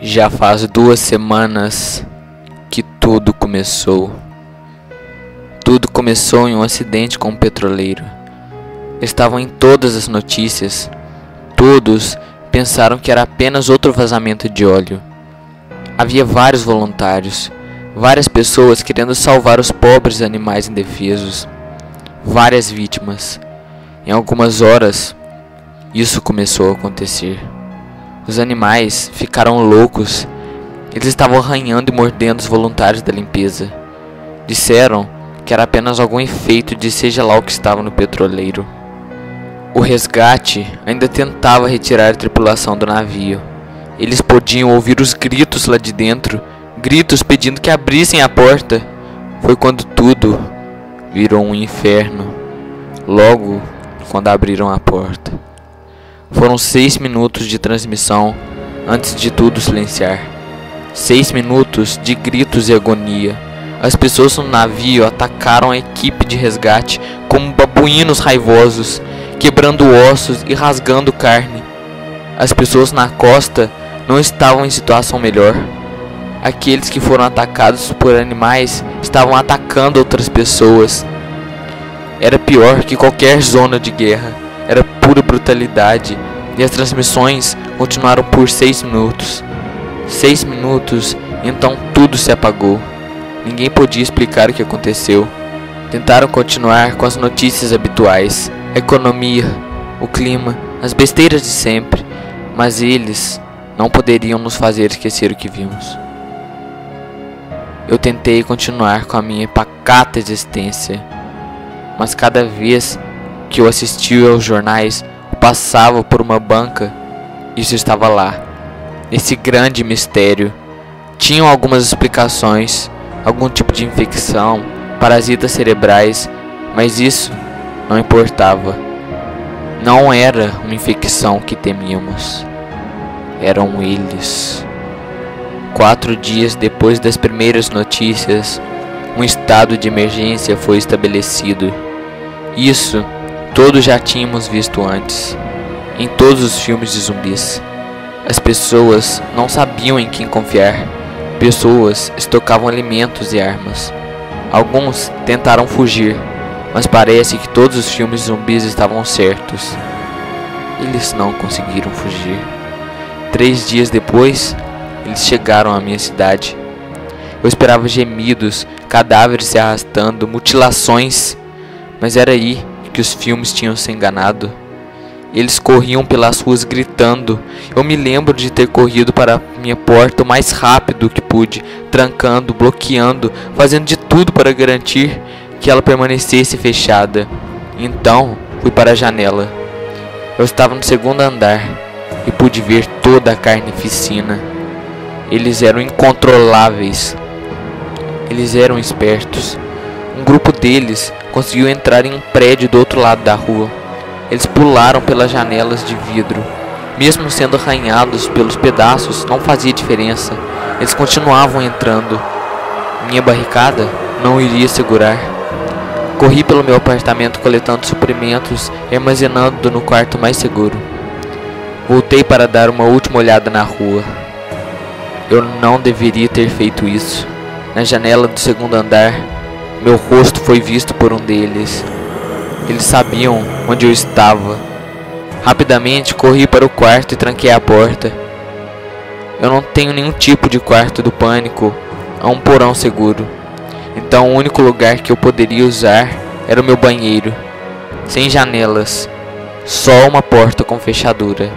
Já faz duas semanas que tudo começou. Tudo começou em um acidente com um petroleiro. Estavam em todas as notícias. Todos pensaram que era apenas outro vazamento de óleo. Havia vários voluntários, várias pessoas querendo salvar os pobres animais indefesos, várias vítimas. Em algumas horas, isso começou a acontecer. Os animais ficaram loucos. Eles estavam arranhando e mordendo os voluntários da limpeza. Disseram que era apenas algum efeito de seja lá o que estava no petroleiro. O resgate ainda tentava retirar a tripulação do navio. Eles podiam ouvir os gritos lá de dentro gritos pedindo que abrissem a porta. Foi quando tudo virou um inferno. Logo quando abriram a porta. Foram seis minutos de transmissão antes de tudo silenciar. Seis minutos de gritos e agonia. As pessoas no navio atacaram a equipe de resgate como babuínos raivosos, quebrando ossos e rasgando carne. As pessoas na costa não estavam em situação melhor. Aqueles que foram atacados por animais estavam atacando outras pessoas. Era pior que qualquer zona de guerra pura brutalidade e as transmissões continuaram por seis minutos. Seis minutos, então tudo se apagou. Ninguém podia explicar o que aconteceu. Tentaram continuar com as notícias habituais, a economia, o clima, as besteiras de sempre, mas eles não poderiam nos fazer esquecer o que vimos. Eu tentei continuar com a minha pacata existência, mas cada vez que eu assistia aos jornais passava por uma banca. Isso estava lá. Esse grande mistério. Tinham algumas explicações, algum tipo de infecção, parasitas cerebrais, mas isso não importava. Não era uma infecção que temíamos. Eram eles. Quatro dias depois das primeiras notícias, um estado de emergência foi estabelecido. Isso todos já tínhamos visto antes, em todos os filmes de zumbis. As pessoas não sabiam em quem confiar. Pessoas estocavam alimentos e armas. Alguns tentaram fugir, mas parece que todos os filmes de zumbis estavam certos. Eles não conseguiram fugir. Três dias depois, eles chegaram à minha cidade. Eu esperava gemidos, cadáveres se arrastando, mutilações, mas era aí que os filmes tinham se enganado. Eles corriam pelas ruas gritando. Eu me lembro de ter corrido para minha porta o mais rápido que pude, trancando, bloqueando, fazendo de tudo para garantir que ela permanecesse fechada. Então fui para a janela. Eu estava no segundo andar e pude ver toda a carnificina. Eles eram incontroláveis. Eles eram espertos. Um grupo deles conseguiu entrar em um prédio do outro lado da rua. Eles pularam pelas janelas de vidro. Mesmo sendo arranhados pelos pedaços, não fazia diferença. Eles continuavam entrando. Minha barricada não iria segurar. Corri pelo meu apartamento coletando suprimentos e armazenando no quarto mais seguro. Voltei para dar uma última olhada na rua. Eu não deveria ter feito isso. Na janela do segundo andar, meu rosto foi visto por um deles. Eles sabiam onde eu estava. Rapidamente corri para o quarto e tranquei a porta. Eu não tenho nenhum tipo de quarto do pânico a um porão seguro. Então o único lugar que eu poderia usar era o meu banheiro, sem janelas, só uma porta com fechadura.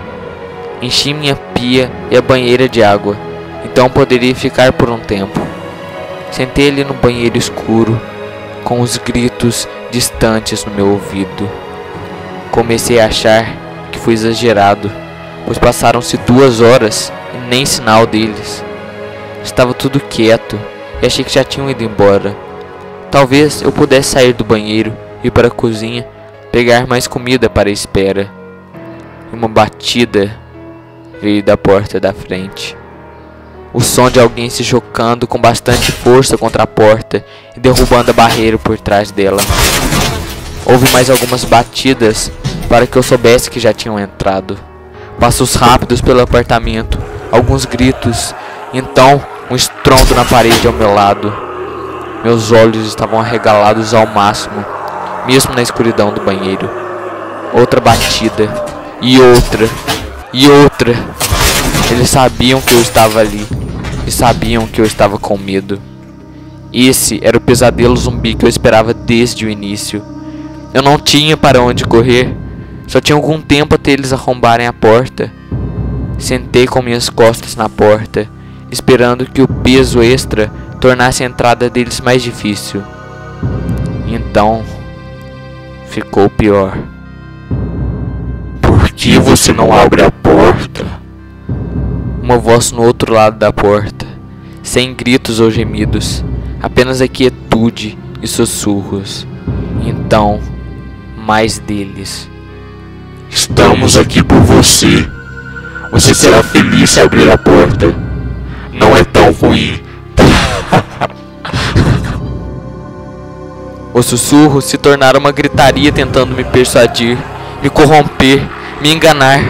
Enchi minha pia e a banheira de água, então poderia ficar por um tempo. Sentei ali no banheiro escuro, com os gritos distantes no meu ouvido. Comecei a achar que fui exagerado, pois passaram-se duas horas e nem sinal deles. Estava tudo quieto e achei que já tinham ido embora. Talvez eu pudesse sair do banheiro, ir para a cozinha, pegar mais comida para a espera. Uma batida veio da porta da frente. O som de alguém se chocando com bastante força contra a porta e derrubando a barreira por trás dela. Houve mais algumas batidas para que eu soubesse que já tinham entrado. Passos rápidos pelo apartamento, alguns gritos, então um estrondo na parede ao meu lado. Meus olhos estavam arregalados ao máximo, mesmo na escuridão do banheiro. Outra batida, e outra, e outra. Eles sabiam que eu estava ali, e sabiam que eu estava com medo. Esse era o pesadelo zumbi que eu esperava desde o início. Eu não tinha para onde correr, só tinha algum tempo até eles arrombarem a porta. Sentei com minhas costas na porta, esperando que o peso extra tornasse a entrada deles mais difícil. Então, ficou pior. Por que você não abre a porta? Uma voz no outro lado da porta, sem gritos ou gemidos, apenas a quietude e sussurros. Então, mais deles. Estamos aqui por você. Você será feliz se abrir a porta. Não é tão ruim. Os sussurros se tornaram uma gritaria tentando me persuadir, me corromper, me enganar.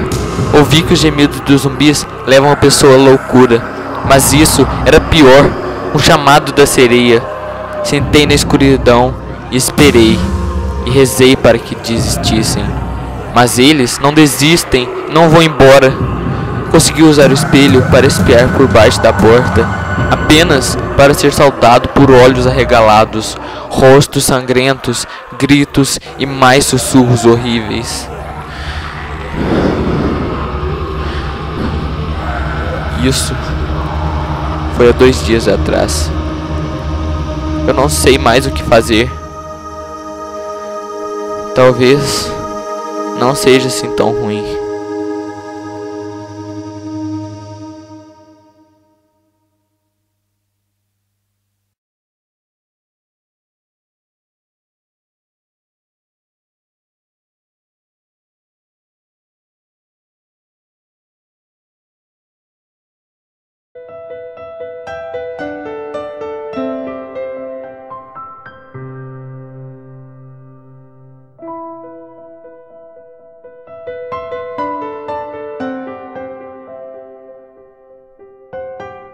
Ouvi que os gemidos dos zumbis levam a pessoa à loucura, mas isso era pior um chamado da sereia. Sentei na escuridão e esperei, e rezei para que desistissem. Mas eles não desistem, não vão embora. Consegui usar o espelho para espiar por baixo da porta, apenas para ser saltado por olhos arregalados, rostos sangrentos, gritos e mais sussurros horríveis. Isso foi há dois dias atrás. Eu não sei mais o que fazer. Talvez não seja assim tão ruim.